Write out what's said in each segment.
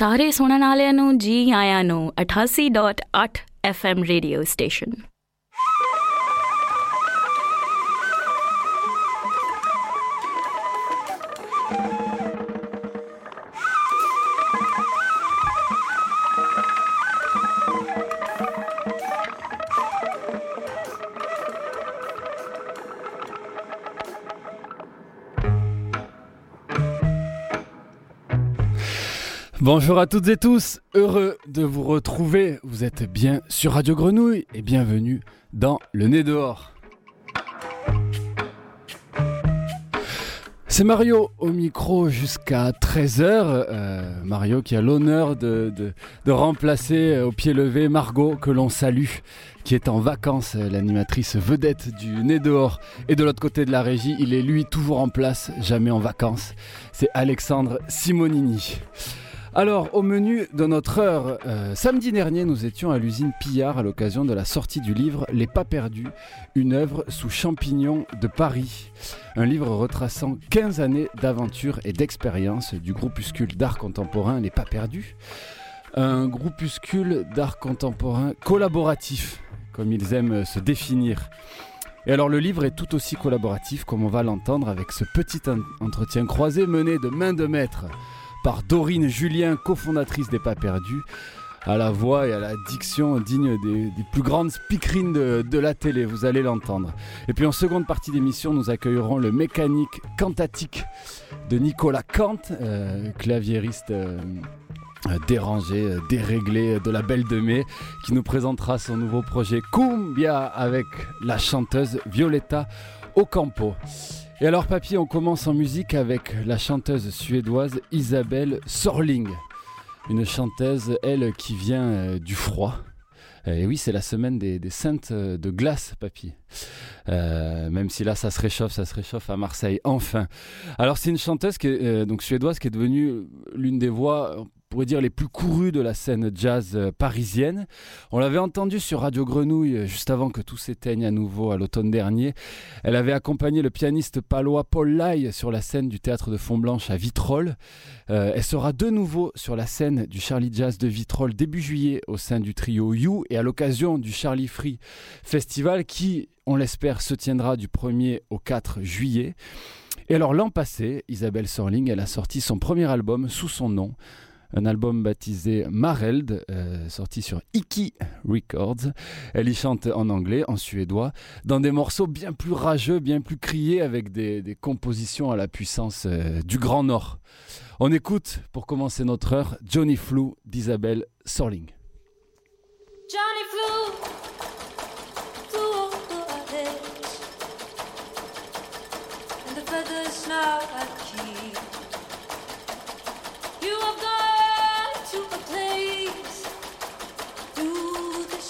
ਸਾਰੇ ਸੁਣਨ ਵਾਲਿਆਂ ਨੂੰ ਜੀ ਆਇਆਂ ਨੂੰ 88.8 FM radio station. Bonjour à toutes et tous, heureux de vous retrouver. Vous êtes bien sur Radio Grenouille et bienvenue dans Le Nez dehors. C'est Mario au micro jusqu'à 13h. Euh, Mario qui a l'honneur de, remplacer euh, au pied levé Margot que l'on salue, qui est en vacances, euh, l'animatrice vedette du Nez dehors. Et de l'autre côté de la régie, il est lui toujours en place, jamais en vacances. C'est Alexandre Simonini. Alors, au menu de notre heure, euh, samedi dernier, nous étions à l'usine Pillard à l'occasion de la sortie du livre Les Pas Perdus, une œuvre sous champignons de Paris. Un livre retraçant 15 années d'aventure et d'expérience du groupuscule d'art contemporain Les Pas Perdus. Un groupuscule d'art contemporain collaboratif, comme ils aiment se définir. Et alors le livre est tout aussi collaboratif comme on va l'entendre avec ce petit entretien croisé mené de main de maître par Dorine Julien, cofondatrice des Pas Perdus, à la voix et à la diction digne des, plus grandes speakerines de, la télé, vous allez l'entendre. Et puis en seconde partie d'émission, nous accueillerons le mécanique cantatique de Nicolas Kant, euh, claviériste. Euh, dérangé, déréglé de la Belle de Mai, qui nous présentera son nouveau projet Cumbia avec la chanteuse Violetta Ocampo. Et alors papy, on commence en musique avec la chanteuse suédoise Isabelle Sorling. Une chanteuse, elle, qui vient euh, du froid. Et oui, c'est la semaine des, saintes de glace, papy. Euh, même si là, ça se réchauffe, ça se réchauffe à Marseille, enfin. Alors, c'est une chanteuse qui est, euh, donc suédoise qui est devenue l'une des voix, pourrait dire les plus courues de la scène jazz parisienne. On l'avait entendue sur Radio Grenouille juste avant que tout s'éteigne à nouveau à l'automne dernier. Elle avait accompagné le pianiste palois Paul Lai sur la scène du théâtre de Fontblanche à Vitrolles. Euh, elle sera de nouveau sur la scène du Charlie Jazz de Vitrolles début juillet au sein du trio You et à l'occasion du Charlie Free Festival qui, on l'espère, se tiendra du 1er au 4 juillet. Et alors l'an passé, Isabelle Sorling, elle a sorti son premier album sous son nom un album baptisé Mareld, euh, sorti sur Iki Records. Elle y chante en anglais, en suédois, dans des morceaux bien plus rageux, bien plus criés, avec des, compositions à la puissance euh, du Grand Nord. On écoute, pour commencer notre heure, Johnny Flou d'Isabelle Sorling. Johnny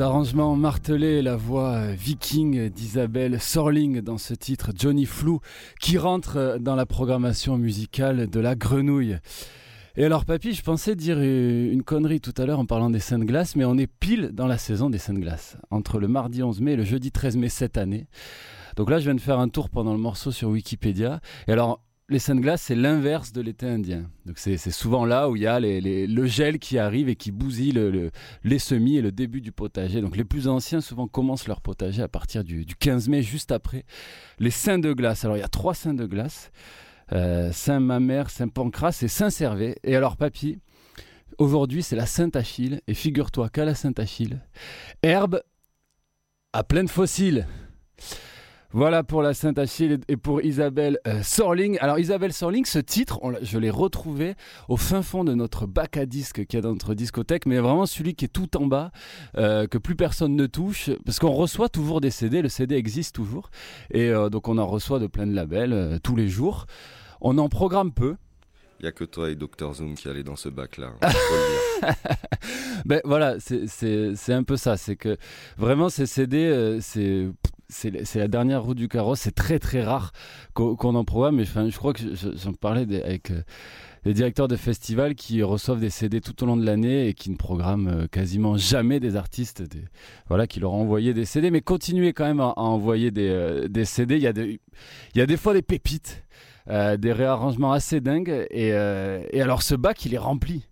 Les arrangements martelés la voix viking d'Isabelle Sorling dans ce titre Johnny Flou qui rentre dans la programmation musicale de la grenouille. Et alors papy, je pensais dire une connerie tout à l'heure en parlant des Saintes Glaces, mais on est pile dans la saison des Saintes Glaces, entre le mardi 11 mai et le jeudi 13 mai cette année. Donc là, je viens de faire un tour pendant le morceau sur Wikipédia. Et alors, les Saintes Glaces, c'est l'inverse de l'été indien. Donc c'est souvent là où il y a le gel qui arrive et qui bousille le- le- les semis et le début du potager. Donc les plus anciens souvent commencent leur potager à partir du, du 15 mai, juste après les Saints de glace. Alors il y a trois Saints de glace, euh, Saint Mamère, Saint Pancras et Saint Servet. Et alors papy, aujourd'hui c'est la Sainte Achille. Et figure-toi qu'à la Sainte Achille, herbe à pleine fossiles. Voilà pour la Sainte Achille et pour Isabelle euh, Sorling. Alors Isabelle Sorling, ce titre, on je l'ai retrouvé au fin fond de notre bac à disques qu'il y a dans notre discothèque, mais vraiment celui qui est tout en bas, euh, que plus personne ne touche, parce qu'on reçoit toujours des CD, le CD existe toujours, et euh, donc on en reçoit de plein de labels tous les jours. On en programme peu. Il y a que toi et Dr Zoom qui allez dans ce bac-là. hein. Ben voilà, c'est- un peu ça. C'est que vraiment ces CD, euh, c'est c'est la dernière roue du carrosse. C'est très très rare qu'on en programme. Mais je crois que je- j'en parlais avec euh, les directeurs de festivals qui reçoivent des CD tout au long de l'année et qui ne programment euh, quasiment jamais des artistes, voilà, qui leur ont envoyé des CD. Mais continuez quand même à, envoyer des, euh, CD. Il y a des, fois des pépites. des réarrangements assez dingues et, et alors ce bac il est rempli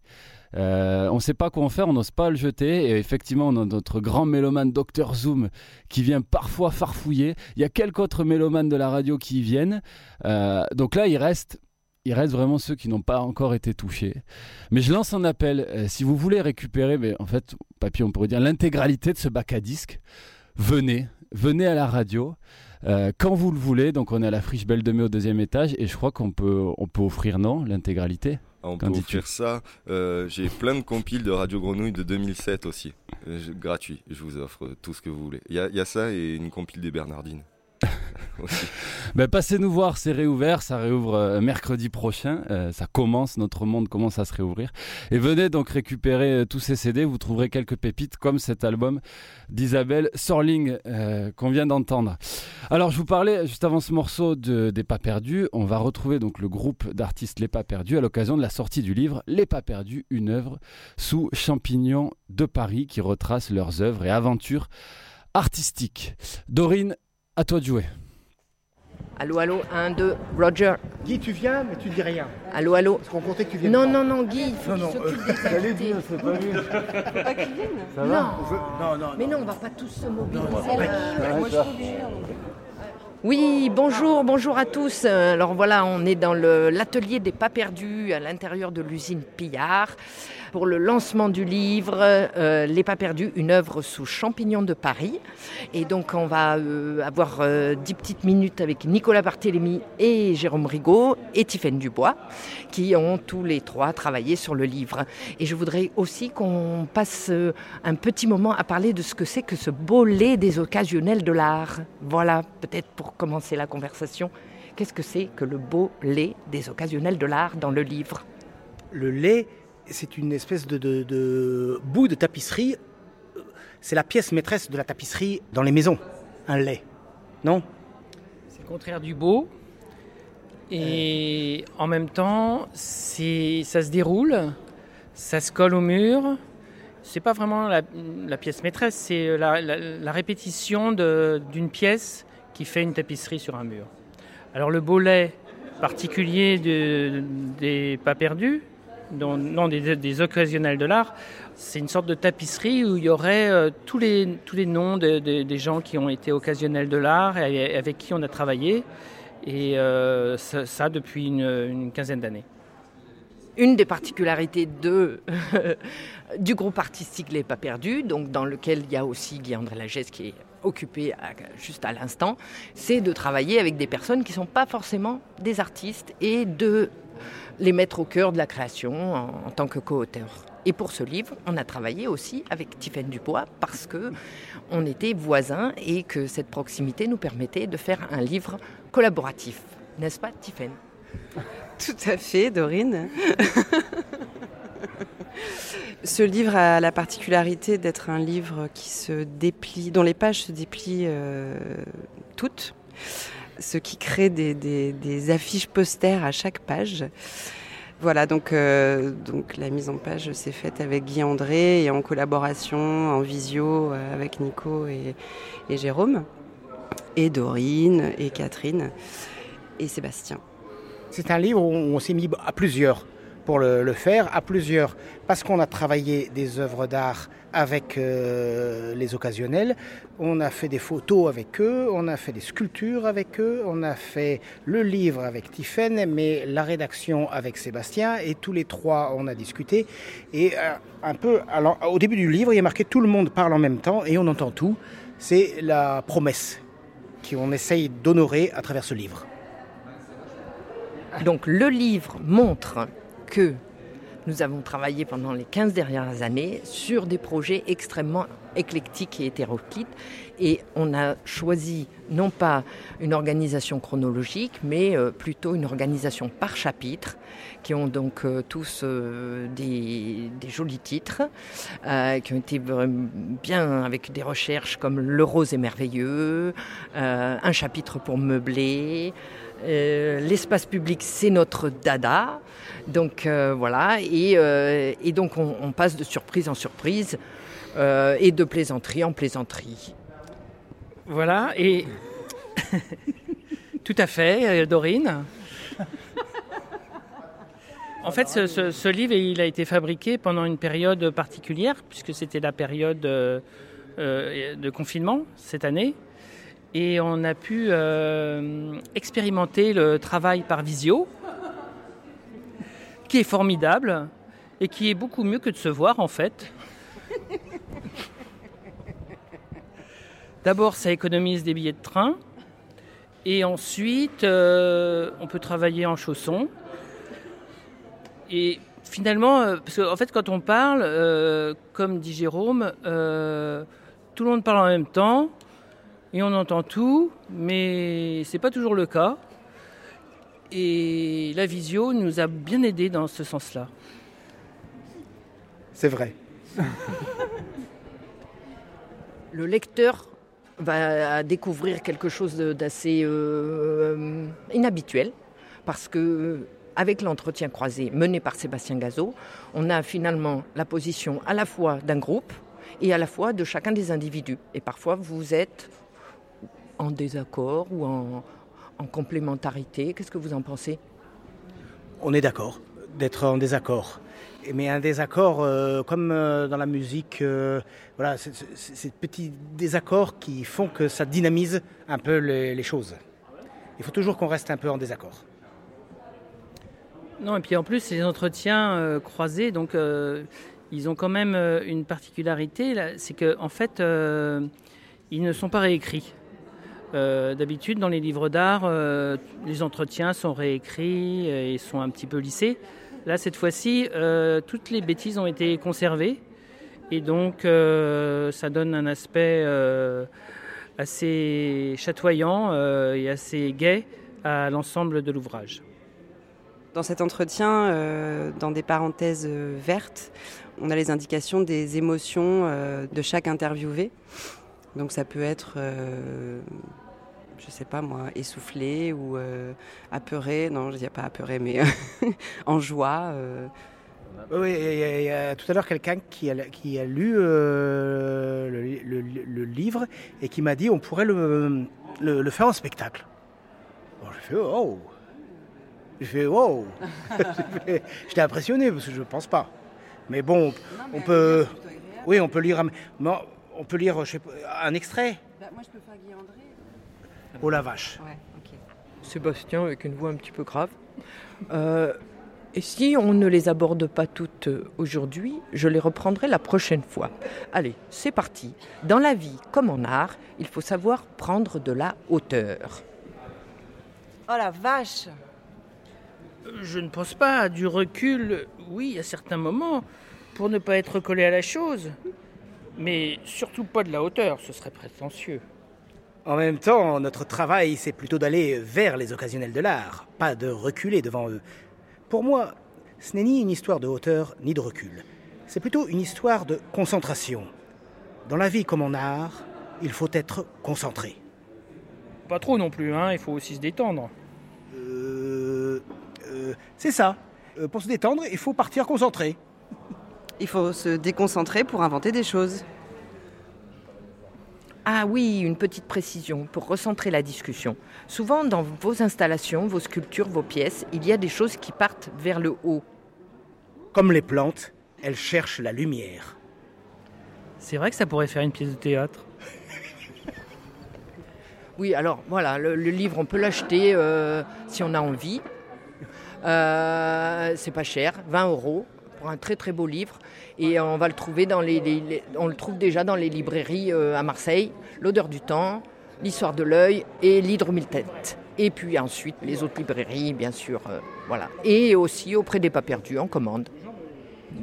euh, on ne sait pas quoi en faire, on n'ose pas le jeter. Et effectivement, on a notre grand mélomane Dr Zoom qui vient parfois farfouiller. Il y a quelques autres mélomanes de la radio qui y viennent. Euh, donc là, il reste, il reste vraiment ceux qui n'ont pas encore été touchés. Mais je lance un appel. euh, si vous voulez récupérer, mais en fait, papier, on pourrait dire l'intégralité de ce bac à disques, venez, venez à la radio. quand vous le voulez, donc on est à la friche Belle de Mai au deuxième étage et je crois qu'on peut, on peut offrir non l'intégralité? On peut offrir ça. Euh, J'ai plein de compiles de Radio Grenouille de 2007 aussi. Euh, gratuit. Je vous offre tout ce que vous voulez. Il y, y a ça et une compile des Bernardines. Ben, passez nous voir, c'est réouvert, ça réouvre euh, mercredi prochain, euh, ça commence, notre monde commence à se réouvrir. Et venez donc récupérer euh, tous ces CD, vous trouverez quelques pépites comme cet album d'Isabelle Sorling qu'on vient d'entendre. Alors je vous parlais juste avant ce morceau de, des Pas Perdus, on va retrouver donc le groupe d'artistes Les Pas Perdus à l'occasion de la sortie du livre Les Pas Perdus, une œuvre sous champignons de Paris qui retrace leurs œuvres et aventures artistiques. Dorine, à toi de jouer. Allô, allô, 1, 2, Roger. Guy, tu viens, mais tu dis rien. Allô, allô. Parce qu'on comptait que tu viennes. Non, pas. non, non, Guy, il faut Non, qu'il non, s'occupe euh, des j'allais dire, c'est pas lui. Non, Non, non, mais non, on va pas tous se mobiliser là. Oui, bonjour, bonjour à tous. Alors voilà, on est dans le- l'atelier des pas perdus à l'intérieur de l'usine Pillard pour le lancement du livre euh, Les pas perdus, une œuvre sous champignons de Paris. Et donc on va euh, avoir euh, dix petites minutes avec Nicolas Barthélémy et Jérôme Rigaud et Tiffaine Dubois qui ont tous les trois travaillé sur le livre. Et je voudrais aussi qu'on passe euh, un petit moment à parler de ce que c'est que ce beau lait des occasionnels de l'art. Voilà, peut-être pour commencer la conversation. Qu'est-ce que c'est que le beau lait des occasionnels de l'art dans le livre? Le lait, c'est une espèce de, de- de bout de tapisserie. C'est la pièce maîtresse de la tapisserie dans les maisons. Un lait. Non? C'est le contraire du beau. Et en même temps, c'est, ça se déroule, ça se colle au mur. C'est pas vraiment la, la pièce maîtresse, c'est la, la- la répétition de- d'une pièce qui fait une tapisserie sur un mur. Alors le bolet particulier de- des pas perdus, non des, des occasionnels de l'art, c'est une sorte de tapisserie où il y aurait euh, tous, les, tous les noms de- de- des gens qui ont été occasionnels de l'art et avec qui on a travaillé. Et euh, ça, depuis une, quinzaine d'années. Une des particularités de, du groupe artistique Les Pas Perdus, donc dans lequel il y a aussi Guy-André Lagesse qui est occupé juste à l'instant, c'est de travailler avec des personnes qui ne sont pas forcément des artistes et de les mettre au cœur de la création en, tant que co-auteur. Et pour ce livre, on a travaillé aussi avec Tiffaine Dubois parce que on était voisins et que cette proximité nous permettait de faire un livre collaboratif. N'est-ce pas, Tiffaine? Tout à fait, Dorine. Ce livre a la particularité d'être un livre qui se déplie, dont les pages se déplient euh, toutes, ce qui crée des, affiches posters à chaque page. Voilà, donc, euh, donc la mise en page s'est faite avec Guy André et en collaboration, en visio euh, avec Nico et, et Jérôme, et Dorine, et Catherine, et Sébastien. C'est un livre où on s'est mis à plusieurs pour le, faire, à plusieurs, parce qu'on a travaillé des œuvres d'art avec euh, les occasionnels, on a fait des photos avec eux, on a fait des sculptures avec eux, on a fait le livre avec Tiffaine, mais la rédaction avec Sébastien, et tous les trois on a discuté. Et euh, un peu, alors, au début du livre, il y a marqué tout le monde parle en même temps et on entend tout. C'est la promesse qu'on essaye d'honorer à travers ce livre. Donc le livre montre que nous avons travaillé pendant les 15 dernières années sur des projets extrêmement éclectiques et hétéroclites. Et on a choisi non pas une organisation chronologique mais euh, plutôt une organisation par chapitre qui ont donc euh, tous euh, des, jolis titres qui ont été bien avec des recherches comme Le rose est merveilleux, un chapitre pour meubler, euh, l'espace public, c'est notre dada. Donc euh, voilà, et, euh, et donc on, on passe de surprise en surprise et de plaisanterie en plaisanterie. Voilà, et tout à fait, Dorine. En fait, ce, ce- ce livre, il a été fabriqué pendant une période particulière, puisque c'était la période de confinement cette année. Et on a pu euh, expérimenter le travail par visio, qui est formidable et qui est beaucoup mieux que de se voir en fait. D'abord, ça économise des billets de train. Et ensuite, euh, on peut travailler en chaussons. Et finalement, euh, parce qu'en fait, quand on parle, comme dit Jérôme, tout le monde parle en même temps et on entend tout, mais c'est pas toujours le cas. Et la visio nous a bien aidés dans ce sens-là. C'est vrai. Le lecteur va découvrir quelque chose d'assez euh, inhabituel parce que avec l'entretien croisé mené par Sébastien Gazot, on a finalement la position à la fois d'un groupe et à la fois de chacun des individus. Et parfois, vous êtes en désaccord ou en, en complémentarité? Qu'est-ce que vous en pensez? On est d'accord d'être en désaccord. Mais un désaccord, euh, comme euh, dans la musique, euh, voilà, ces petits désaccords qui font que ça dynamise un peu les, les choses. Il faut toujours qu'on reste un peu en désaccord. Non, et puis en plus, ces entretiens euh, croisés, donc euh, ils ont quand même euh, une particularité, c'est qu'en en fait, euh, ils ne sont pas réécrits. Euh, D'habitude, dans les livres d'art, euh, les entretiens sont réécrits et sont un petit peu lissés. Là, cette fois-ci, euh, toutes les bêtises ont été conservées. Et donc, ça donne un aspect assez chatoyant et assez gai à l'ensemble de l'ouvrage. Dans cet entretien, dans des parenthèses vertes, on a les indications des émotions de chaque interviewé. Donc ça peut être, euh, je sais pas moi, essoufflé ou euh, apeuré. Non, je dis pas apeuré, mais en joie. euh. Oui, il y a- il y a tout à l'heure quelqu'un qui a, qui a lu euh, le, le- le livre et qui m'a dit on pourrait le, faire en spectacle. Bon, j'ai fait oh J'ai fait oh J'étais impressionné parce que je ne pense pas. Mais bon, on peut. Oui, on peut lire on peut lire je sais pas, un extrait? moi, je peux faire Guy André. Oh la vache. Ouais. Sébastien avec une voix un petit peu grave. Euh, et si on ne les aborde pas toutes euh, aujourd'hui, je les reprendrai la prochaine fois. Allez, c'est parti. Dans la vie comme en art, il faut savoir prendre de la hauteur. Oh la vache Je ne pense pas à du recul, oui, à certains moments, pour ne pas être collé à la chose. Mais surtout pas de la hauteur, ce serait prétentieux. En même temps, notre travail, c'est plutôt d'aller vers les occasionnels de l'art, pas de reculer devant eux. Pour moi, ce n'est ni une histoire de hauteur ni de recul. c'est plutôt une histoire de concentration. Dans la vie comme en art, il faut être concentré. Pas trop non plus, hein, il faut aussi se détendre. Euh, euh, c'est ça. Euh, pour se détendre, il faut partir concentré. Il faut se déconcentrer pour inventer des choses. Ah oui, une petite précision pour recentrer la discussion. Souvent dans vos installations, vos sculptures, vos pièces, il y a des choses qui partent vers le haut. Comme les plantes, elles cherchent la lumière. C'est vrai que ça pourrait faire une pièce de théâtre. Oui, alors voilà, le, le livre, on peut l'acheter euh, si on a envie. Euh, c'est pas cher, 20 euros pour un très très beau livre. Et on va le trouver dans les, on le trouve déjà dans les librairies euh, à Marseille, L'odeur du temps, L'histoire de l'œil et L'hydre mille. Et puis ensuite les autres librairies, bien sûr, euh, voilà. Et aussi auprès des pas perdus en commande.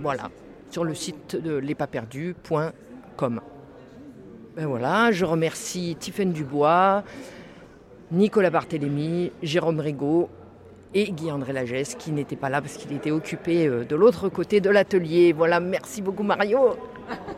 Voilà, sur le site de lespaperdus.com. Ben voilà, je remercie Tiffaine Dubois, Nicolas Barthélémy, Jérôme Rigaud et Guy-André Lagesse qui n'était pas là parce qu'il était occupé euh, de l'autre côté de l'atelier. Voilà, merci beaucoup Mario. «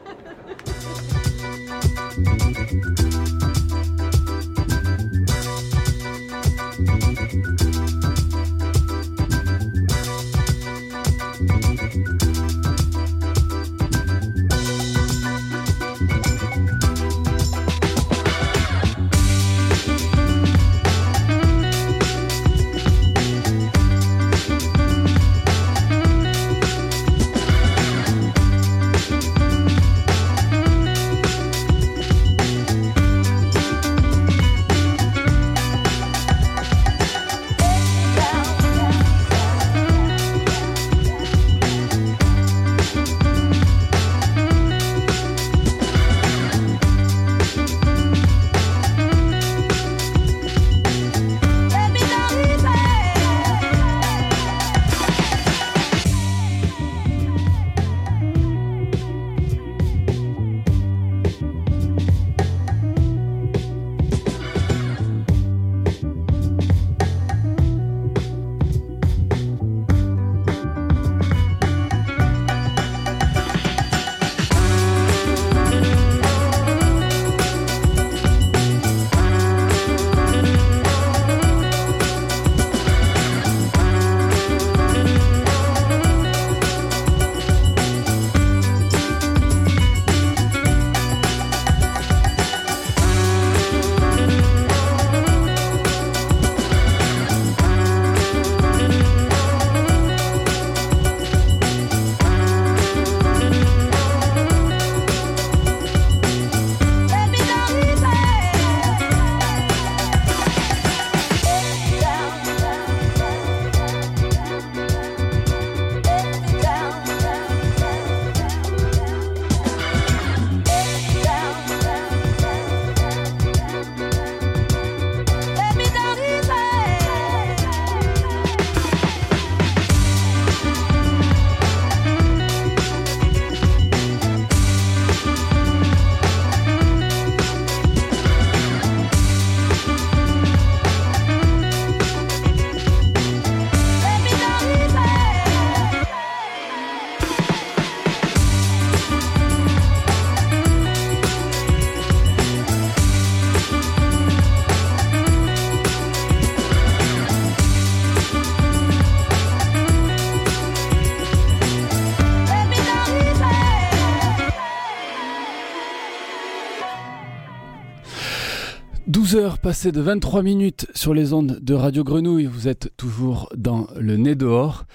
heures passées de 23 minutes sur les ondes de Radio Grenouille. Vous êtes toujours dans le nez dehors.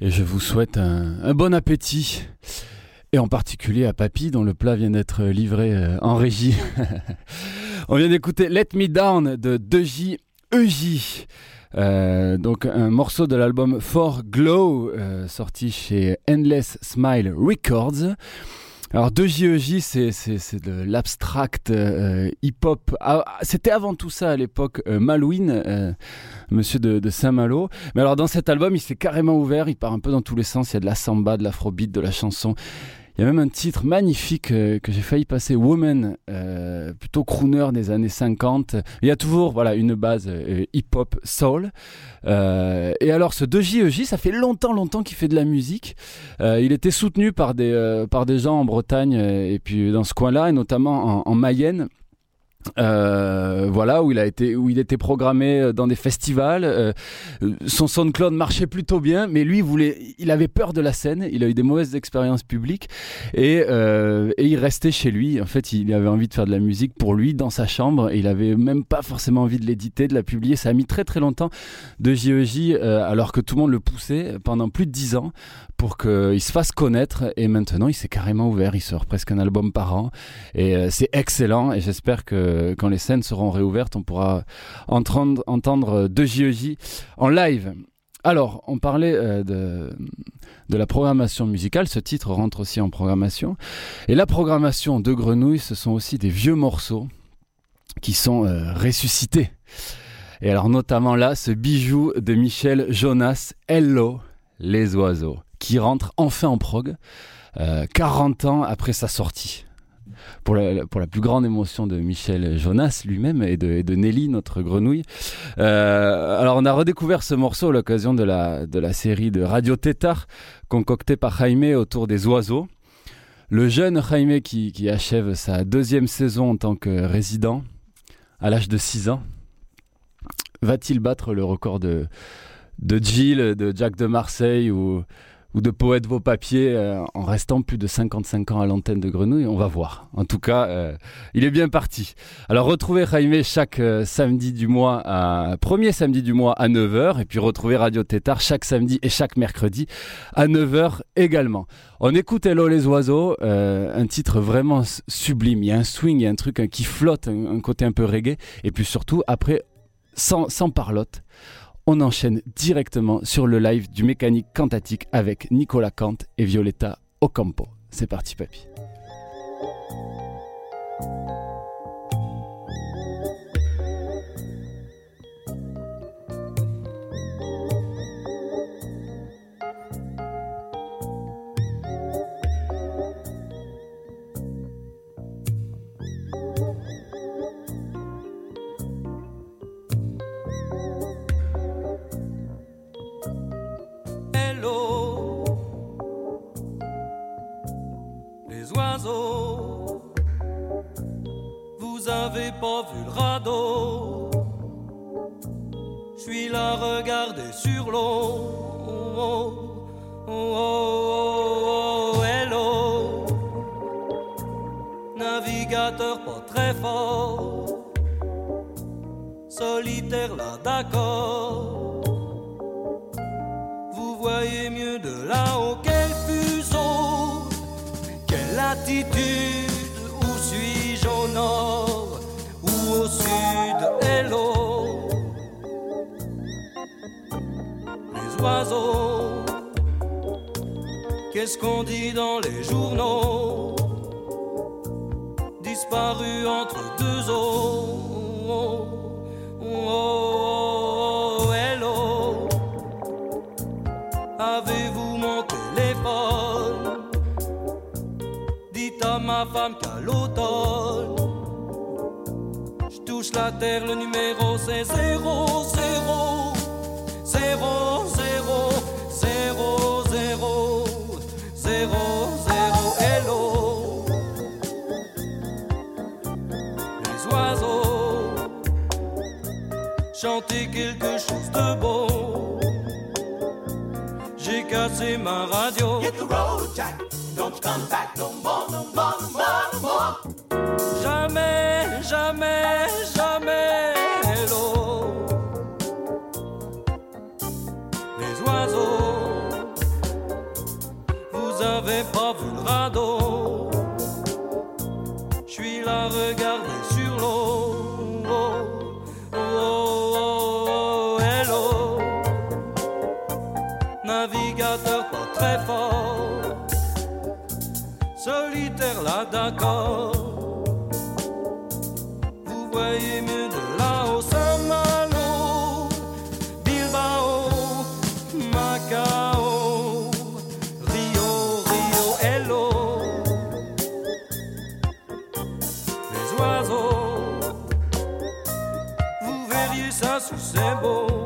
Et je vous souhaite un, bon appétit. Et en particulier à Papy, dont le plat vient d'être livré euh, en régie. On vient d'écouter Let Me Down de 2J EJ. Euh, donc un morceau de l'album For Glow, euh, sorti chez Endless Smile Records. Alors 2JEJ, c'est, c'est, de l'abstract euh, hip-hop. Ah, c'était avant tout ça à l'époque euh, Malouine, euh, monsieur de, de Saint-Malo. Mais alors dans cet album, il s'est carrément ouvert, il part un peu dans tous les sens. Il y a de la samba, de l'afrobeat, de la chanson. Il y a même un titre magnifique euh, que j'ai failli passer, Woman, euh, plutôt crooner des années 50. Il y a toujours voilà, une base euh, hip-hop soul. Et alors ce 2JEJ, ça fait longtemps, longtemps qu'il fait de la musique. Il était soutenu par des, par des gens en Bretagne et puis dans ce coin-là, et notamment en, en Mayenne. Euh, voilà où il a été où il était programmé euh, dans des festivals euh, son SoundCloud marchait plutôt bien mais lui voulait il avait peur de la scène il a eu des mauvaises expériences publiques et, euh, et il restait chez lui. En fait il avait envie de faire de la musique pour lui dans sa chambre et il avait même pas forcément envie de l'éditer de la publier. Ça a mis très très longtemps de JEJ euh, alors que tout le monde le poussait pendant plus de dix ans pour qu'il se fasse connaître et maintenant il s'est carrément ouvert il sort presque un album par an et euh, c'est excellent et j'espère que quand les scènes seront réouvertes, on pourra entendre, entendre de JEJ en live. Alors, on parlait euh, de, de la programmation musicale. Ce titre rentre aussi en programmation. Et la programmation de Grenouille, ce sont aussi des vieux morceaux qui sont euh, ressuscités. Et alors, notamment là, ce bijou de Michel Jonas, Hello, les oiseaux, qui rentre enfin en prog, euh, 40 ans après sa sortie pour la, plus grande émotion de Michel Jonas lui-même et de, Nelly, notre grenouille. Euh, alors on a redécouvert ce morceau à l'occasion de la, série de Radio Tétard concoctée par Jaime autour des oiseaux. Le jeune Jaime qui, achève sa deuxième saison en tant que résident à l'âge de 6 ans, va-t-il battre le record de, de Gilles, de Jack de Marseille ou, ou de Poète Vos Papiers euh, en restant plus de 55 ans à l'antenne de Grenouille On va voir. En tout cas, euh, il est bien parti. Alors retrouvez Jaime chaque euh, samedi du mois, premier samedi du mois à 9h et puis retrouvez Radio Tétard chaque samedi et chaque mercredi à 9h également. On écoute Hello les oiseaux, un titre vraiment sublime. Il y a un swing, il y a un truc qui flotte, un, un côté un peu reggae et puis surtout après, sans, sans parlotte, on enchaîne directement sur le live du mécanique cantatique avec Nicolas Kant et Violetta Ocampo. C'est parti, papy. Vous avez pas vu le radeau? Je suis là, regardez sur l'eau. Oh, oh, oh, oh, hello, navigateur pas très fort, solitaire là, d'accord. Vous voyez mieux de là-haut quel fuseau, où suis-je au nord ou au sud, hello. Les oiseaux, qu'est-ce qu'on dit dans les journaux, disparus entre deux eaux. Femme qu'à l'automne. Je touche la terre, le numéro c'est 0, 0 0, 0 0, 0 0, 0 Hello. Les oiseaux Chantez quelque chose de beau j'ai cassé ma radio. Hit the road, Jack. Don't come back no Jamais, jamais. Hello. Les oiseaux, vous avez pas vu le radeau. Je suis là, regardez sur l'eau. Oh, oh, oh, oh, hello navigateur pas très fort, solitaire là d'accord voyez mieux de là-haut. Malo, Bilbao, Macao, Rio, Rio, Hello. Les oiseaux, vous verriez ça sous ses beaux.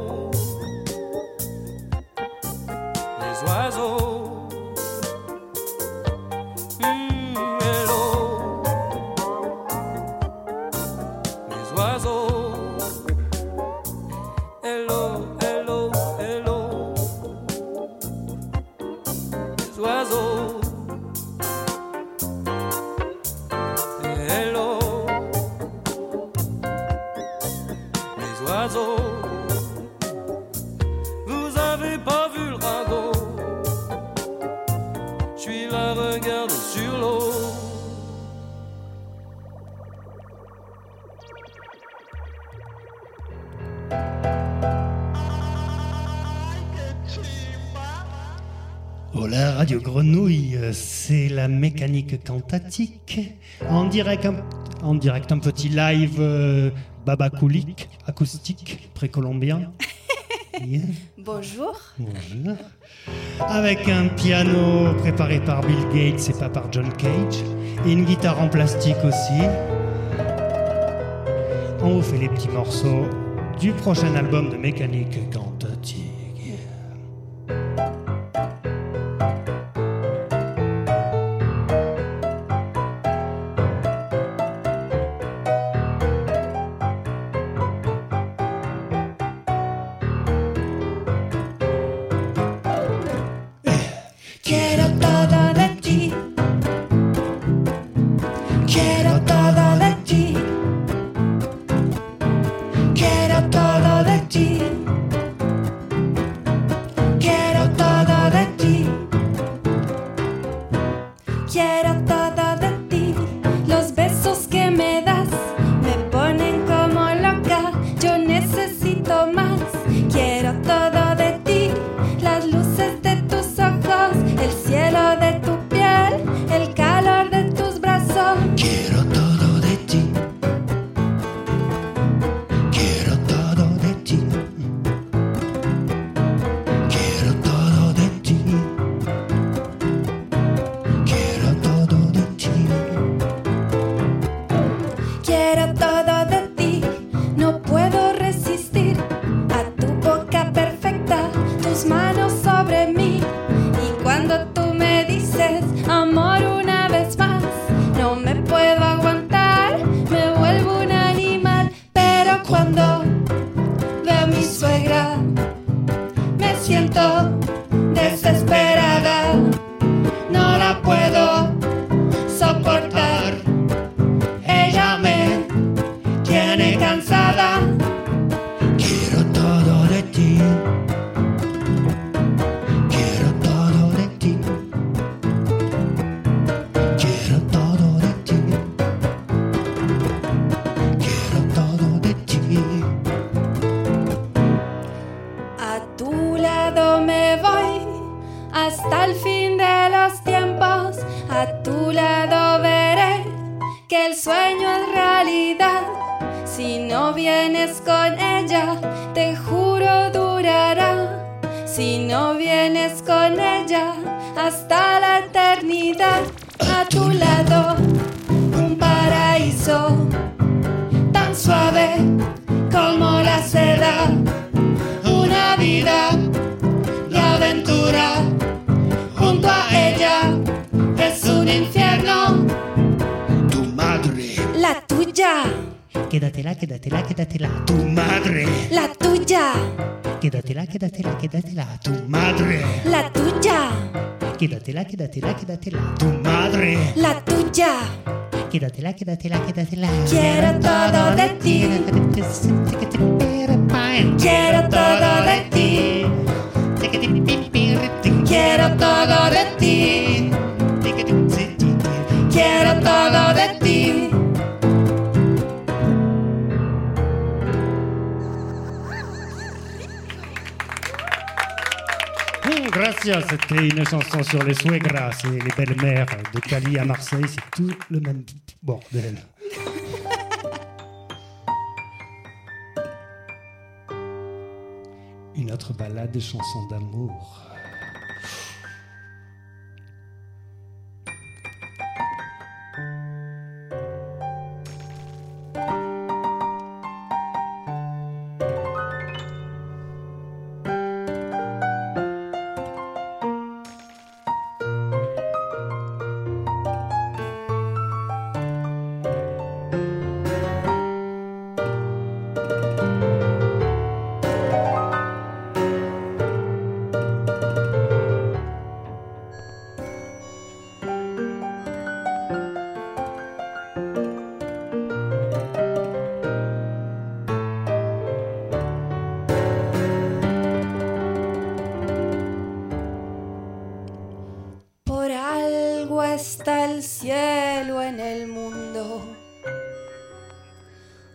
La mécanique cantatique. En direct, un, en direct, un petit live euh, babacoulique, acoustique, précolombien. Yeah. Bonjour. Bonjour. Avec un piano préparé par Bill Gates et pas par John Cage. Et une guitare en plastique aussi. On vous fait les petits morceaux du prochain album de mécanique cantatique. Quiero Quédatela, quédatela, quédatela. Tu madre. la tuya, Quédatela, quédatela, quédatela. Tu madre. la tuya, Quédatela, quédatela, quédatela. Tu madre. la tuya. Quédatela, quédatela, quédatela. Quiero todo de ti. Quiero todo de ti. Quiero todo de ti. Quiero todo de ti. Gracias, c'était une chanson sur les suegras et les belles-mères de Cali à Marseille. C'est tout le même bordel. Une autre balade de chansons d'amour. El cielo en el mundo.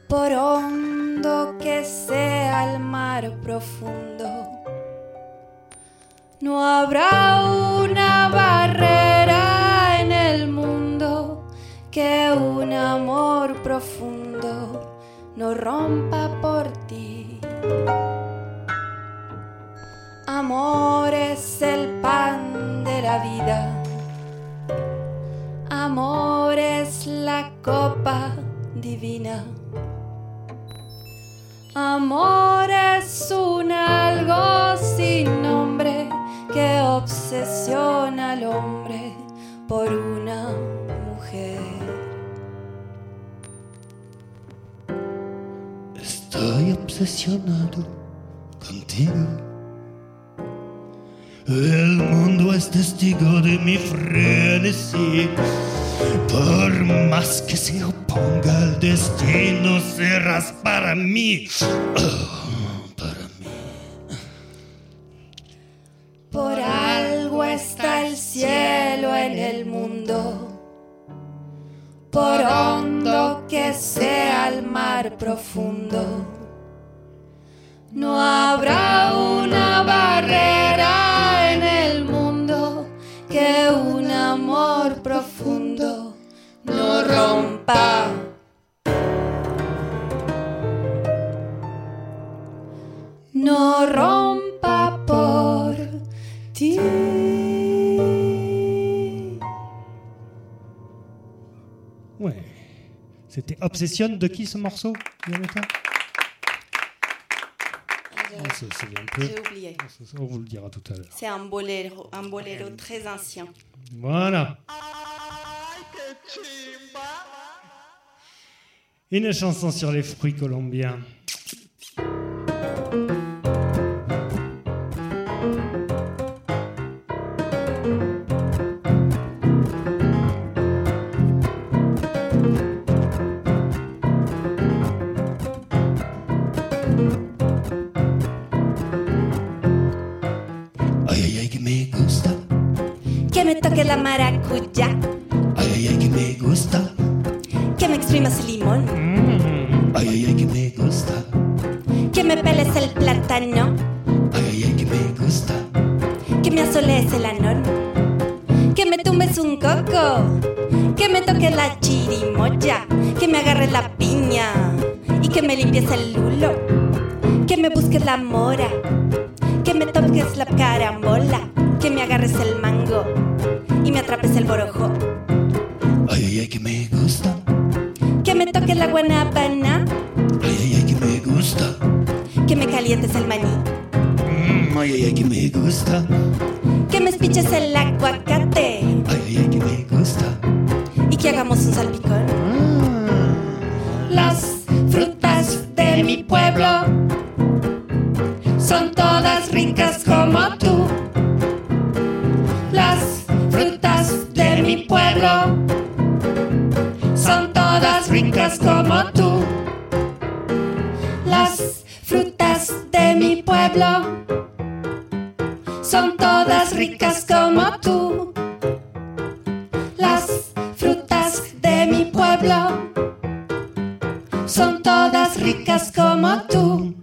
Por hondo que sea el mar profundo. No habrá una barrera en el mundo que un amor profundo no rompa por ti. Amor es el pan de la vida. Amor es la copa divina. Amor es un algo sin nombre que obsesiona al hombre por una mujer. Estoy obsesionado contigo. El mundo es testigo de mi frenesí. Por más que se oponga al destino, serás para mí. Oh, para mí. Por algo está el cielo en el mundo. Por hondo que sea el mar profundo. No habrá una barrera que un amor profundo no rompa. No rompa por ti. Ouais. C'était Obsession de qui ce morceau Violetta On se souvient peu. J'ai oublié. On se- On vous le dira tout à l'heure. C'est un boléro, un boléro très ancien. Voilà. Une chanson sur les fruits colombiens. Ricas como tú.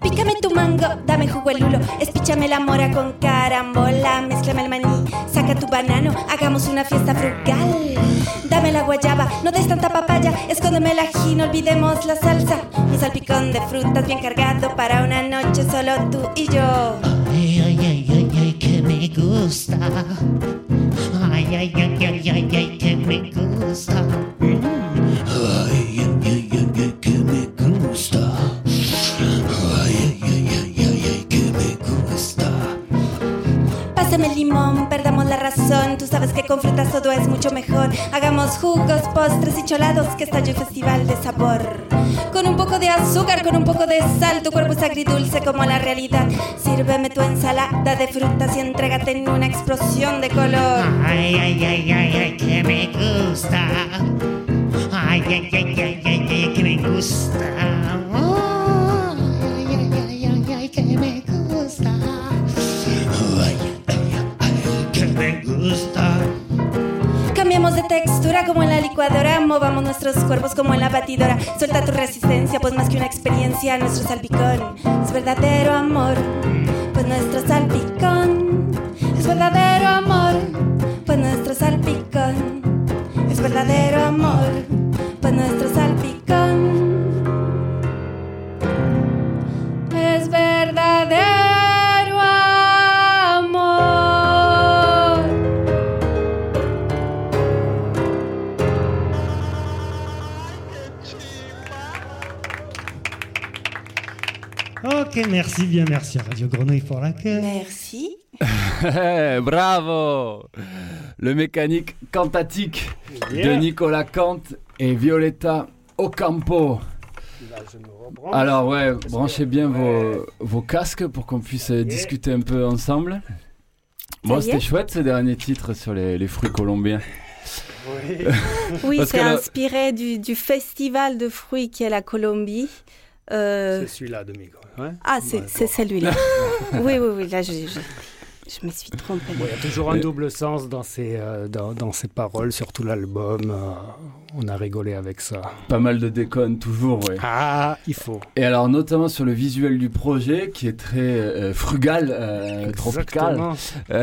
Pícame tu mango, dame jugo el espíchame la mora con carambola, mézclame el maní, saca tu banano, hagamos una fiesta frugal. Escóndeme el ají, no olvidemos la salsa. Un salpicón de frutas bien cargado para una noche solo tú y yo. Ay, ay, ay, ay, ay, que me gusta. Ay, ay, ay, ay, ay, ay, que me gusta. Ay, ay, ay, ay, ay, que me gusta. Ay, ay, ay, ay, ay, ay, que me gusta. Pásame el limón, perdamos la razón. Tú sabes que con frutas todo es mucho mejor. Hagamos jugos, postres y cholados, que estalle festival de sabor. Con un poco de azúcar, con un poco de sal, tu cuerpo es agridulce como la realidad. Sírveme tu ensalada de frutas y entrégate en una explosión de color. Ay, ay, ay, ay, ay, que me gusta. Ay, ay, ay, ay, ay, ay, que me gusta. Como en la licuadora, movamos nuestros cuerpos como en la batidora. Suelta tu resistencia, pues más que una experiencia, nuestro salpicón es verdadero amor. Pues nuestro salpicón es verdadero amor. Pues nuestro salpicón es verdadero amor. Merci bien, merci à Radio Grenouille pour l'accueil. Merci. Bravo Le mécanique cantatique Yeah. de Nicolas Kant et Violetta Ocampo. Alors ouais, branchez bien vos, vos casques pour qu'on puisse discuter un peu ensemble. Bon, c'était chouette ce dernier titre sur les, les fruits colombiens. Oui, Parce c'est inspiré du, du festival de fruits qui est la Colombie. Euh, C'est celui-là de Migo. Ouais. Ah, c'est Ouais, celui-là. oui, oui, oui, là, je, je, je me suis trompée. Il y a toujours un double sens dans ses, euh, dans, dans ses paroles, surtout l'album. euh, on a rigolé avec ça. Pas mal de déconnes toujours, ouais. Ah, il faut. Et alors notamment sur le visuel du projet qui est très euh, frugal, euh, tropical.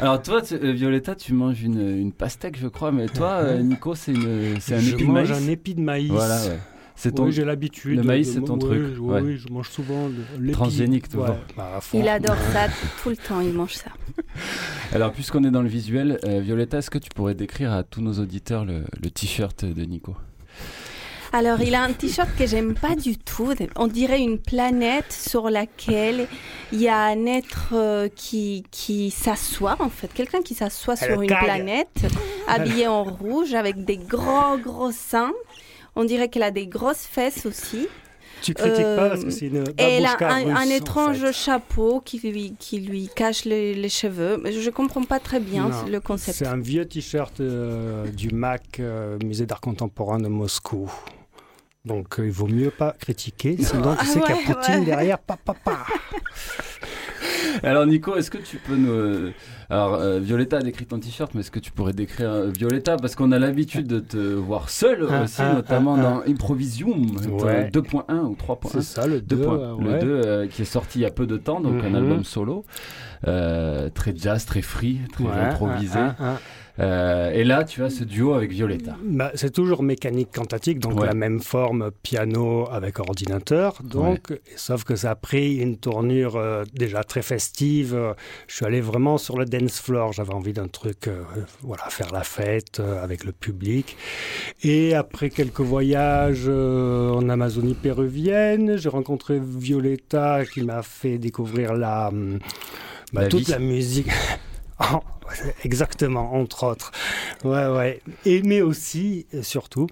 Alors toi, tu- Violetta, tu manges une, une pastèque, je crois, mais toi, Nico, c'est une- c'est un je épi de mange maïs. un épi de maïs. Voilà, ouais. C'est ton- Oui, j'ai l'habitude. Le maïs, c'est ton oui, truc. Oui, ouais. oui, je mange souvent l'épi. Transgénique, toujours. Ouais, bah. Il adore ça tout le temps, il mange ça. Alors, puisqu'on est dans le visuel, euh, Violetta, est-ce que tu pourrais décrire à tous nos auditeurs le, le t-shirt de Nico? Alors, il a un t-shirt que j'aime pas du tout. On dirait une planète sur laquelle il y a un être euh, qui, qui s'assoit, en fait. Quelqu'un qui s'assoit sur une planète, habillé en rouge, avec des gros, gros seins. On dirait qu'elle a des grosses fesses aussi. Tu critiques pas parce que Euh, c'est une Et elle a un, russe, un en étrange chapeau qui lui, qui lui cache les, les cheveux. Mais je ne comprends pas très bien Non, le concept. C'est un vieux t-shirt euh, du MAC, euh, Musée d'art contemporain de Moscou. Donc il vaut mieux pas critiquer, sinon tu Ah sais qu'il y ouais, a Poutine ouais. derrière. Pa, pa, pa. Alors Nico, est-ce que tu peux nous... euh, Alors euh, Violetta a décrit ton t-shirt, mais est-ce que tu pourrais décrire euh, Violetta? Parce qu'on a l'habitude de te voir seul Ah, aussi, ah, notamment ah, dans Improvisium Ouais. 2.1 ou 3.1. C'est ça, le 2. Le 2 euh, qui est sorti il y a peu de temps, donc un Mhm. album solo. Très jazz, très free, très Ouais, improvisé. Euh, et là, tu as ce duo avec Violetta. Bah, c'est toujours mécanique cantatique, donc Ouais. la même forme piano avec ordinateur. Donc, sauf que ça a pris une tournure euh, déjà très festive. Je suis allé vraiment sur le dance floor. J'avais envie d'un truc, euh, voilà, faire la fête avec le public. Et après quelques voyages en Amazonie péruvienne, j'ai rencontré Violetta qui m'a fait découvrir la, hum, bah, La toute vie. la musique. Exactement, entre autres. Ouais, ouais. Et mais aussi, et surtout,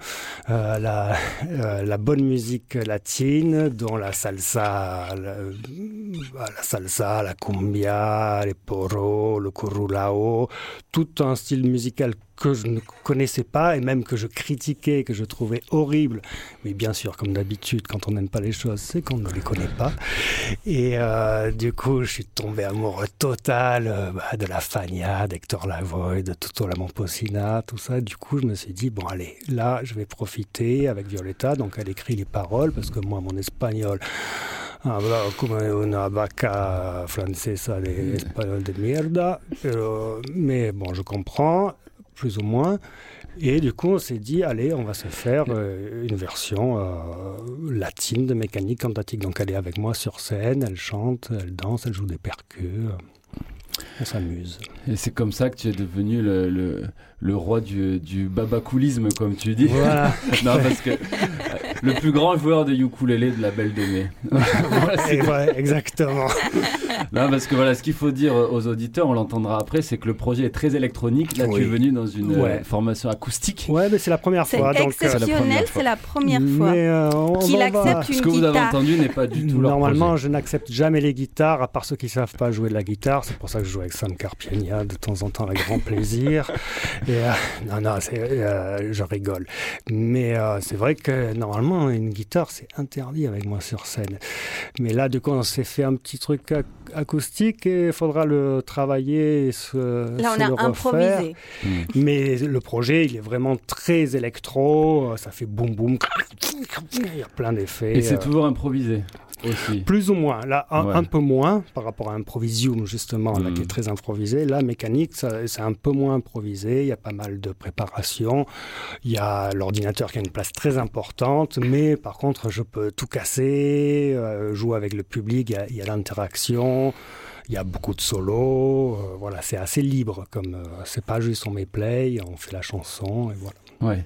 euh, la, euh, la bonne musique latine, dont la salsa, la, bah, la salsa, la cumbia, les poros, le curulao, tout un style musical que je ne connaissais pas et même que je critiquais, que je trouvais horrible. Mais bien sûr, comme d'habitude, quand on n'aime pas les choses, c'est qu'on ne les connaît pas. Et euh, du coup, je suis tombé amoureux total euh, bah, de la Fania, d'Hector Lavoe, de Toto Lamomposina, tout ça. Du coup, je me suis dit, bon, allez, là, je vais profiter avec Violetta. Donc, elle écrit les paroles parce que moi, mon espagnol, habla como una vaca francesa de espagnol de mierda. Pero- mais bon, je comprends, plus ou moins. Et du coup, on s'est dit, allez, on va se faire euh, une version euh, latine de mécanique cantatique. Donc, elle est avec moi sur scène, elle chante, elle danse, elle joue des percus. euh, On s'amuse. Et c'est comme ça que tu es devenu le, le, le roi du, du babacoulisme, comme tu dis. Voilà. non, parce que le plus grand joueur de ukulélé de la Belle de Mai. Voilà, ouais, exactement. Non, parce que voilà, ce qu'il faut dire aux auditeurs, on l'entendra après, c'est que le projet est très électronique. Là, tu es venu dans une Ouais. euh, formation acoustique. Ouais, mais c'est la première C'est fois. donc, euh, exceptionnel, c'est la première fois Mais, euh, on- qu'il on va- accepte une Ce que vous avez entendu n'est pas du tout leur Normalement, projet. je n'accepte jamais les guitares, à part ceux qui ne savent pas jouer de la guitare. C'est pour ça que je joue avec Sam Carpienia de temps en temps avec grand plaisir. Et, euh, non, non, c'est, euh, je rigole. Mais euh, c'est vrai que normalement, une guitare, c'est interdit avec moi sur scène. Mais là, du coup, on s'est fait un petit truc acoustique et il faudra le travailler et se, Là, on se a le refaire. improvisé. Mais le projet, il est vraiment très électro. Ça fait boum boum. Il y a plein d'effets. Et c'est euh, toujours improvisé aussi. plus ou moins. Là, un, Ouais. un peu moins par rapport à Improvisium, justement, là, Mm. qui est très improvisé. Là, mécanique, c'est un peu moins improvisé. Il y a pas mal de préparation. Il y a l'ordinateur qui a une place très importante. Mais par contre, je peux tout casser, euh, jouer avec le public. Il y a- il y a l'interaction. Il y a beaucoup de solos. euh, voilà, c'est assez libre. Comme euh, c'est pas juste on met play, on fait la chanson et voilà. Ouais.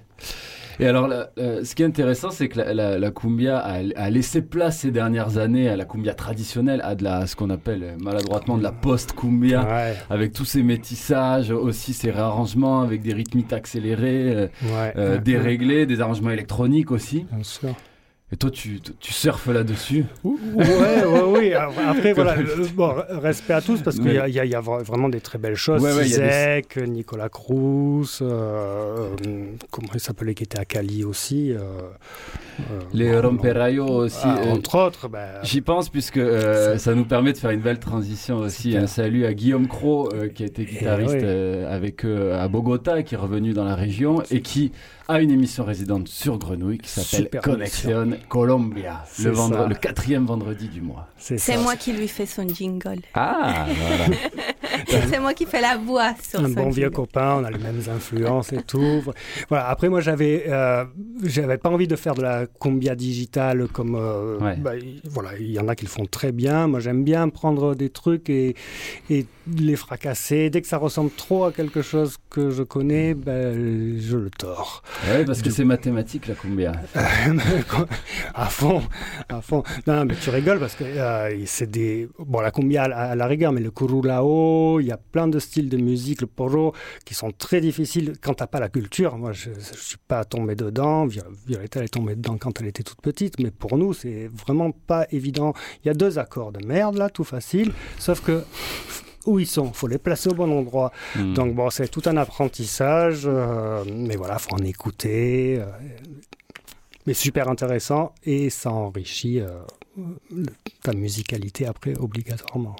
Et alors, euh, ce qui est intéressant, c'est que la, la- la cumbia a, a laissé place ces dernières années à la cumbia traditionnelle, à de la, ce qu'on appelle maladroitement de la post-cumbia, Ouais. avec tous ces métissages, aussi ces réarrangements avec des rythmiques accélérés, euh, Ouais. euh, Ouais. déréglés, des arrangements électroniques aussi. Bien sûr. Et toi, tu, tu surfes là-dessus Ouais, ouais, oui. Après, voilà, bon, respect à tous parce qu'il y, a- y y vraiment des très belles choses. Ouais, des- Zizek, Nicolas Cruz, euh, euh, comment il s'appelait qui était à Cali aussi. euh, euh, Les bon, Romperayo aussi. Ah, entre autres, ben, J'y pense puisque ça nous permet de faire une belle transition aussi. Un salut à Guillaume Cro, qui a été guitariste oui. euh, avec eux à Bogota qui est revenu dans la région et qui a une émission résidente sur Grenouille qui s'appelle Connexion Colombia, le, vendre- ça. le quatrième vendredi du mois. C'est moi qui lui fais son jingle. Ah, voilà. C'est moi qui fais la voix sur un son bon vieux copain, on a les mêmes influences et tout. Voilà. Après, moi, j'avais, euh, j'avais pas envie de faire de la cumbia digitale comme, euh, Ouais. bah, voilà, il y en a qui le font très bien. Moi, j'aime bien prendre des trucs et, et les fracasser. Dès que ça ressemble trop à quelque chose que je connais, ben, je le tords. Ouais, parce que c'est mathématique la cumbia. à fond, à fond. Non, mais tu rigoles parce que euh, c'est des. Bon, la cumbia à la, à la rigueur, mais le curulao, il y a plein de styles de musique, le porro, qui sont très difficiles quand t'as pas la culture. Moi, je, je suis pas tombé dedans. Vi- Violetta elle est tombée dedans quand elle était toute petite, mais pour nous, c'est vraiment pas évident. Il y a deux accords de merde là, tout facile, sauf que où ils sont, faut les placer au bon endroit. Hmm. Donc bon, c'est tout un apprentissage, euh, mais voilà, faut en écouter. euh, mais super intéressant et ça enrichit euh, ta musicalité après obligatoirement.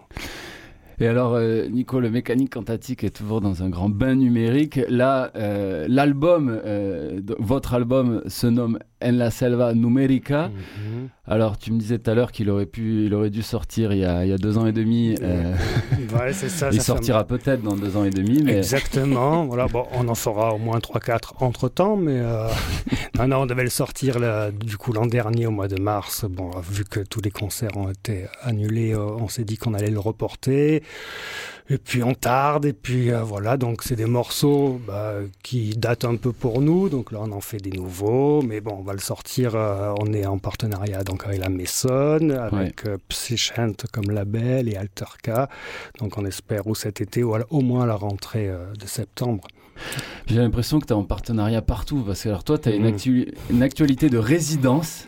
Et alors, euh, Nico, le mécanique quantatique est toujours dans un grand bain numérique. Là, euh, l'album, euh, votre album se nomme En la Selva Numérica. Mhm. Alors, tu me disais tout à l'heure qu'il aurait pu, il aurait dû sortir il y a, il y a deux ans et demi. euh, Ouais, c'est ça, il ça fait un- sortira peut-être dans deux ans et demi, mais Exactement. voilà, bon, on en fera au moins 3-4 entre temps, mais euh, non, non, on devait le sortir là, du coup l'an dernier au mois de mars. Bon, vu que tous les concerts ont été annulés, euh, on s'est dit qu'on allait le reporter. Et puis on tarde, et puis euh, voilà, donc c'est des morceaux bah, qui datent un peu pour nous, donc là on en fait des nouveaux, mais bon, on va le sortir, euh, on est en partenariat donc avec la Maison, avec euh, Psychant comme label et Alterka, donc on espère ou cet été ou à au moins à la rentrée de septembre. J'ai l'impression que tu es en partenariat partout. Parce que alors toi, tu as une, actu- une actualité de résidence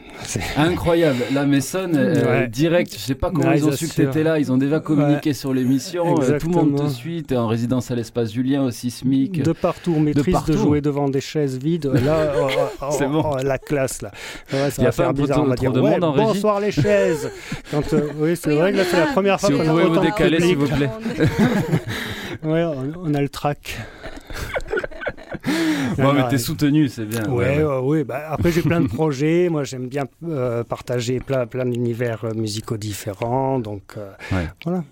incroyable. La Maison, euh, Ouais. direct, je sais pas comment Ouais, ils ont su que tu étais là. Ils ont déjà communiqué sur l'émission. euh, tout le monde te suit. Tu es en résidence à l'espace Julien, au Sismic. De partout, on maîtrise de, partout. jouer devant des chaises vides. Là, oh, oh, oh, C'est bon. oh, la classe là. Ouais, ça Y a pas bizarre. on va dire de ouais, monde en bonsoir les chaises. Quand, euh, oui, c'est vrai que là c'est la première fois Si qu'on a pouvez vous autant décaler, s'il vous plaît. ouais, on, on a le track. Bon, Non, mais t'es soutenu, c'est bien. Ouais, ouais, ouais. Bah, après, j'ai plein de projets. Moi, j'aime bien euh, partager plein, plein d'univers euh, musicaux différents. Donc, euh, voilà.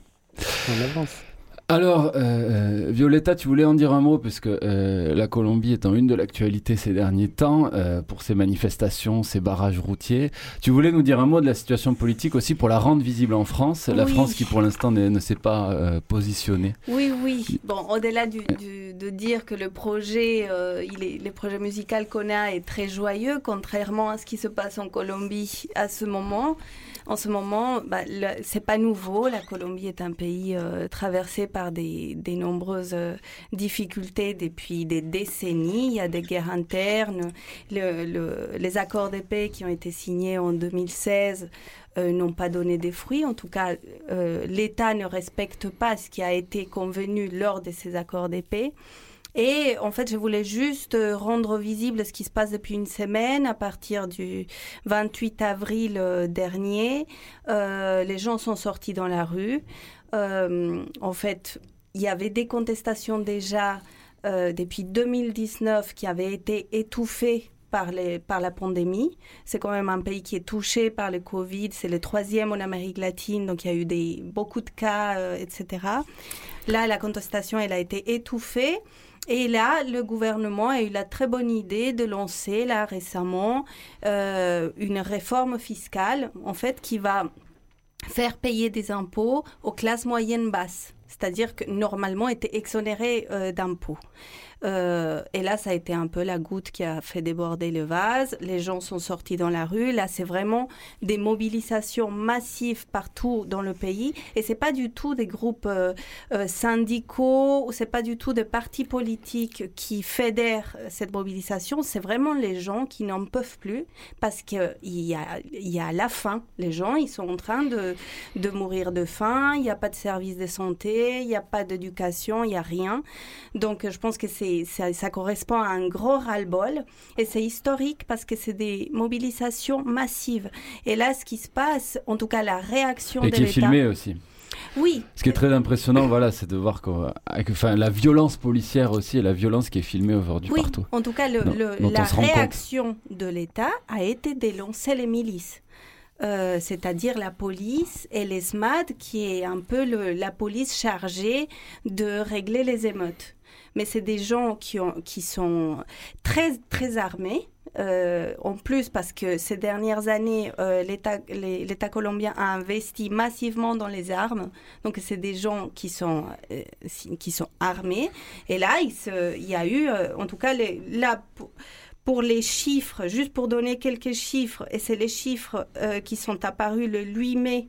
On avance. Alors, euh, euh, Violetta, tu voulais en dire un mot, puisque euh, la Colombie est en une de l'actualité ces derniers temps, euh, pour ses manifestations, ses barrages routiers. Tu voulais nous dire un mot de la situation politique aussi pour la rendre visible en France, la. France qui pour l'instant ne s'est pas positionnée. Oui, oui. Bon, au-delà du, du- de dire que le projet, il est, le projet musical qu'on a est très joyeux, contrairement à ce qui se passe en Colombie à ce moment. En ce moment, bah, c'est pas nouveau. La Colombie est un pays euh, traversé par des, des nombreuses euh, difficultés depuis des décennies. Il y a des guerres internes. Le- le- les accords de paix qui ont été signés en 2016 euh, n'ont pas donné des fruits. En tout cas, l'État ne respecte pas ce qui a été convenu lors de ces accords d'épée. Et en fait, je voulais juste euh, rendre visible ce qui se passe depuis une semaine. À partir du 28 avril euh, dernier, euh, les gens sont sortis dans la rue. En fait, il y avait des contestations déjà depuis 2019 qui avaient été étouffées par, la pandémie. C'est quand même un pays qui est touché par le Covid. C'est le troisième en Amérique latine, donc il y a eu beaucoup de cas, etc. Là, la contestation, elle a été étouffée. Et là, le gouvernement a eu la très bonne idée de lancer, là, récemment, euh, une réforme fiscale, en fait, qui va faire payer des impôts aux classes moyennes basses, c'est-à-dire que normalement étaient exonérées euh, d'impôts. Euh, et là, ça a été un peu la goutte qui a fait déborder le vase. Les gens sont sortis dans la rue. Là, c'est vraiment des mobilisations massives partout dans le pays. Et c'est pas du tout des groupes euh, euh, syndicaux ou c'est pas du tout des partis politiques qui fédèrent euh, cette mobilisation. C'est vraiment les gens qui n'en peuvent plus parce qu'il y a, y a la faim. Les gens, ils sont en train de, de mourir de faim. Il n'y a pas de service de santé, il n'y a pas d'éducation, il n'y a rien. Donc, je pense que c'est, ça, ça correspond à un gros ras-le-bol. Et c'est historique parce que c'est des mobilisations massives. Et là, ce qui se passe, en tout cas, la réaction Et de qui est l'État. filmé aussi. Oui, Ce qui est très impressionnant, voilà, c'est de voir avec- enfin, la violence policière aussi et la violence qui est filmée aujourd'hui Oui, partout. en tout cas, le- Dont- le- dont la réaction de l'État a été de lancer les milices. Euh, c'est-à-dire la police et les SMAD, qui est un peu le- la police chargée de régler les émeutes. Mais c'est des gens qui, ont, qui sont très, très armés. Euh, en plus, parce que ces dernières années, euh, l'État colombien a investi massivement dans les armes. Donc, c'est des gens qui sont, euh, qui sont armés. Et là, il, y a eu, en tout cas, les, pour, les chiffres, juste pour donner quelques chiffres, et c'est les chiffres qui sont apparus le 8 mai,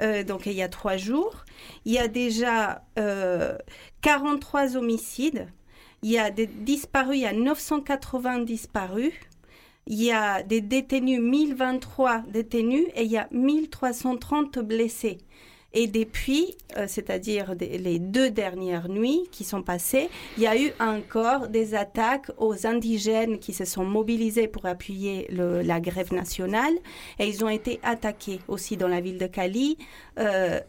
euh, donc il y a trois jours, il y a déjà euh, 43 homicides, il y a des disparus, il y a 980 disparus, il y a des détenus, 1023 détenus, et il y a 1330 blessés. Et depuis, euh, c'est-à-dire les deux dernières nuits qui sont passées, il y a eu encore des attaques aux indigènes qui se sont mobilisés pour appuyer la grève nationale. Et ils ont été attaqués aussi dans la ville de Cali. Euh,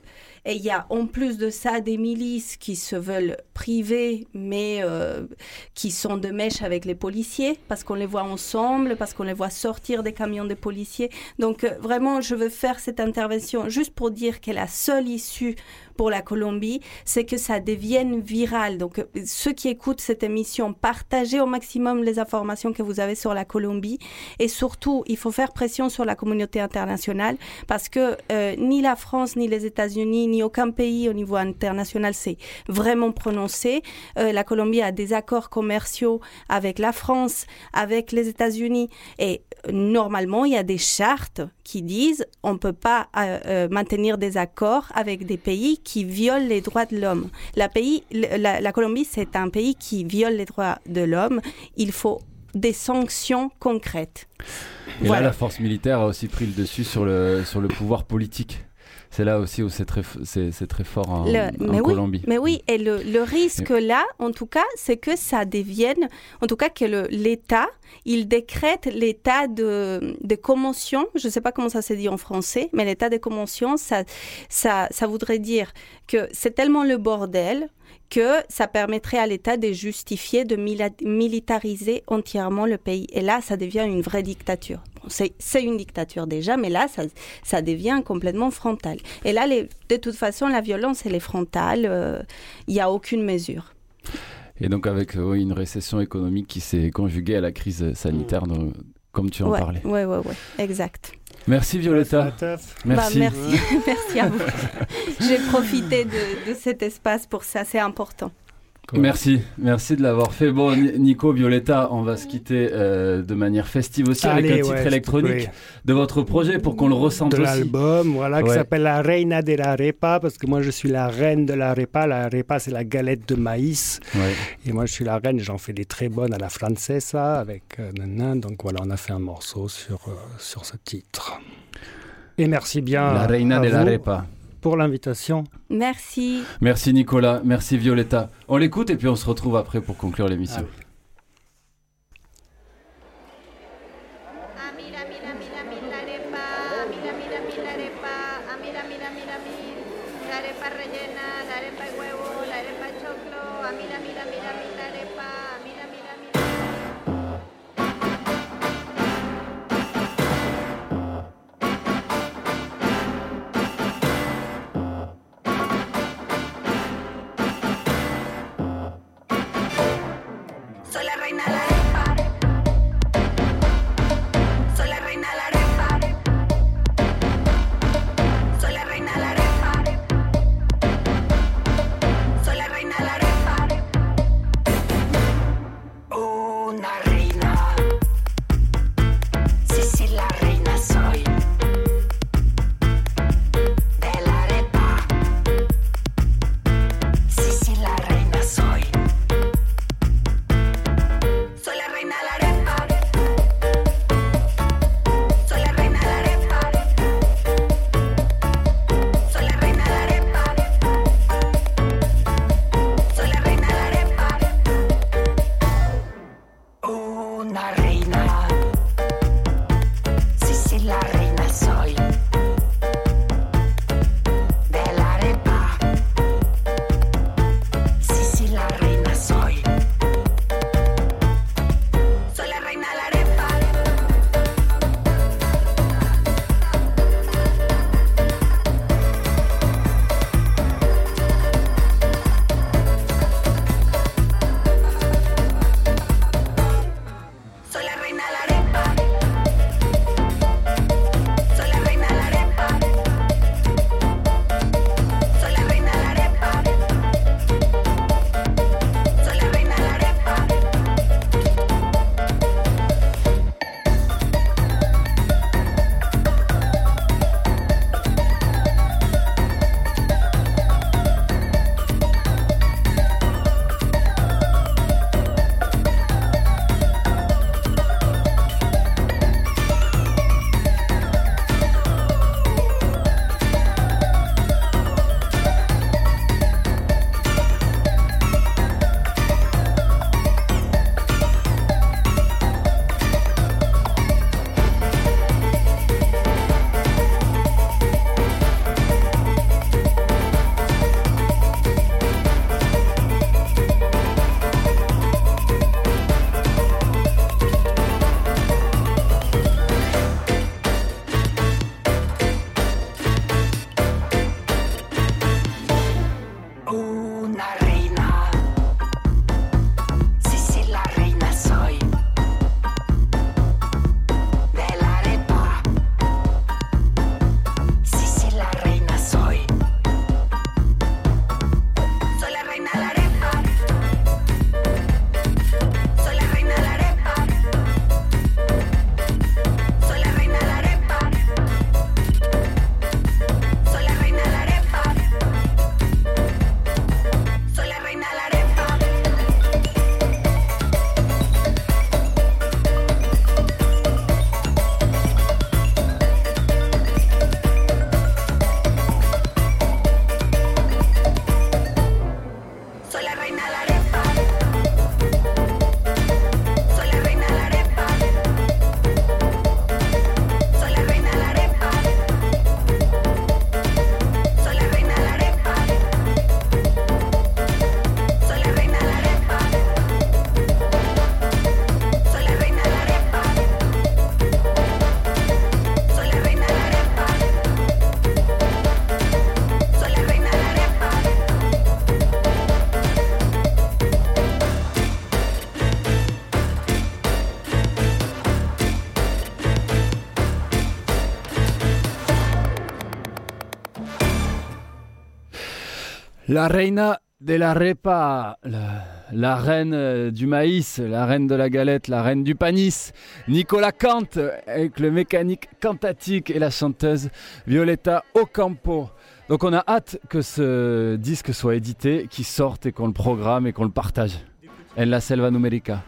et il y a en plus de ça des milices qui se veulent privées, mais euh, qui sont de mèche avec les policiers, parce qu'on les voit ensemble, parce qu'on les voit sortir des camions de policiers. Donc euh, vraiment, je veux faire cette intervention juste pour dire que la seule issue pour la Colombie, c'est que ça devienne viral. Donc euh, ceux qui écoutent cette émission, partagez au maximum les informations que vous avez sur la Colombie. Et surtout, il faut faire pression sur la communauté internationale, parce que euh, ni la France, ni les États-Unis, ni aucun pays au niveau international s'est vraiment prononcé. Euh, la Colombie a des accords commerciaux avec la France, avec les États-Unis, et normalement, il y a des chartes qui disent on peut pas euh, euh, maintenir des accords avec des pays qui violent les droits de l'homme. La, pays, la, la Colombie, c'est un pays qui viole les droits de l'homme. Il faut des sanctions concrètes. Et Voilà. là, la force militaire a aussi pris le dessus sur le, sur le pouvoir politique. C'est là aussi où c'est très, c'est, très fort en, Le- en mais, oui, Colombie. mais oui, et le, le risque là, en tout cas, c'est que ça devienne, en tout cas que l'État, il décrète l'état de, de commotion, je ne sais pas comment ça se dit en français, mais l'état de commotion, ça, ça, ça voudrait dire que c'est tellement le bordel que ça permettrait à l'État de justifier de militariser entièrement le pays. Et là, ça devient une vraie dictature. Bon, c'est une dictature déjà, mais là, ça, ça devient complètement frontal. Et là, les- de toute façon, la violence, elle est frontale. euh, Il n'y a aucune mesure. Et donc avec euh, oui, une récession économique qui s'est conjuguée à la crise sanitaire, dont- comme tu en ouais, parlais. Ouais, ouais, ouais, exact. Merci Violetta. Bah, Merci. merci. merci à vous. J'ai profité de, de cet espace pour ça, c'est important. Quoi. Merci, merci de l'avoir fait. Bon, Ni- Nico, Violetta, on va se quitter euh, de manière festive aussi avec un titre ouais, électronique oui. de votre projet pour qu'on le ressente de aussi. l'album, voilà, qui s'appelle La Reina de la Repa, parce que moi je suis la reine de la Repa. La Repa, c'est la galette de maïs. Ouais. Et moi je suis la reine, j'en fais des très bonnes à la francesa avec euh, nanan. Donc voilà, on a fait un morceau sur, euh, sur ce titre. Et merci bien La Reina à de la Repa. Pour l'invitation. Merci. Merci Nicolas, merci Violetta. On l'écoute et puis on se retrouve après pour conclure l'émission. La Reina de la repa, la, la reine euh, du maïs, la reine de la galette, la reine du panis, Nicolas Kant, avec le mécanique cantatique et la chanteuse Violetta Ocampo. Donc on a hâte que ce disque soit édité, qu'il sorte et qu'on le programme et qu'on le partage. En la selva numérica.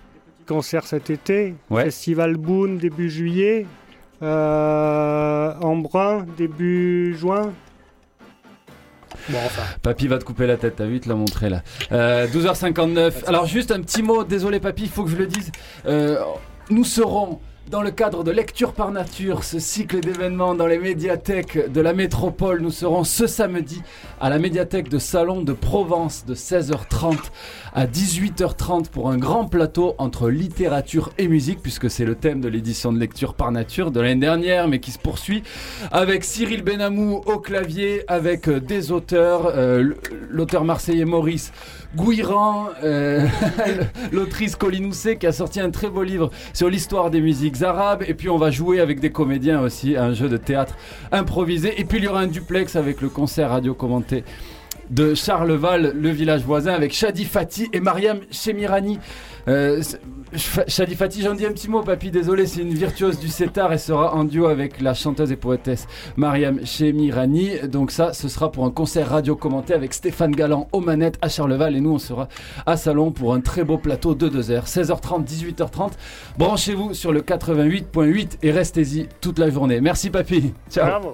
Concert cet été, Ouais. Festival Boone début juillet, euh, Embrun début juin. Bon, enfin. Papy va te couper la tête, t'as vu, te l'a montré là. Euh, 12h59. Alors juste un petit mot, désolé Papy, il faut que je le dise. Euh, nous serons dans le cadre de Lecture par Nature, ce cycle d'événements dans les médiathèques de la métropole. Nous serons ce samedi à la médiathèque de Salon de Provence de 16h30 à 18h30 pour un grand plateau entre littérature et musique, puisque c'est le thème de l'édition de Lecture par Nature de l'année dernière, mais qui se poursuit avec Cyril Benamou au clavier, avec euh, des auteurs, euh, l'auteur marseillais Maurice Gouiran, euh, l'autrice Colline Housset qui a sorti un très beau livre sur l'histoire des musiques arabes, et puis on va jouer avec des comédiens aussi, un jeu de théâtre improvisé, et puis il y aura un duplex avec le concert radio commenté de Charleval, le village voisin, avec Shadi Fati et Mariam Chemirani. Euh, Shadi j'en dis un petit mot, papy, désolé, c'est une virtuose du setar et sera en duo avec la chanteuse et poétesse Mariam Chemirani. Donc ça, ce sera pour un concert radio commenté avec Stéphane Galland aux manettes à Charleval et nous, on sera à Salon pour un très beau plateau de 2 heures, 16h30, 18h30. Branchez-vous sur le 88.8 et restez-y toute la journée. Merci, papy. Ciao. Bravo.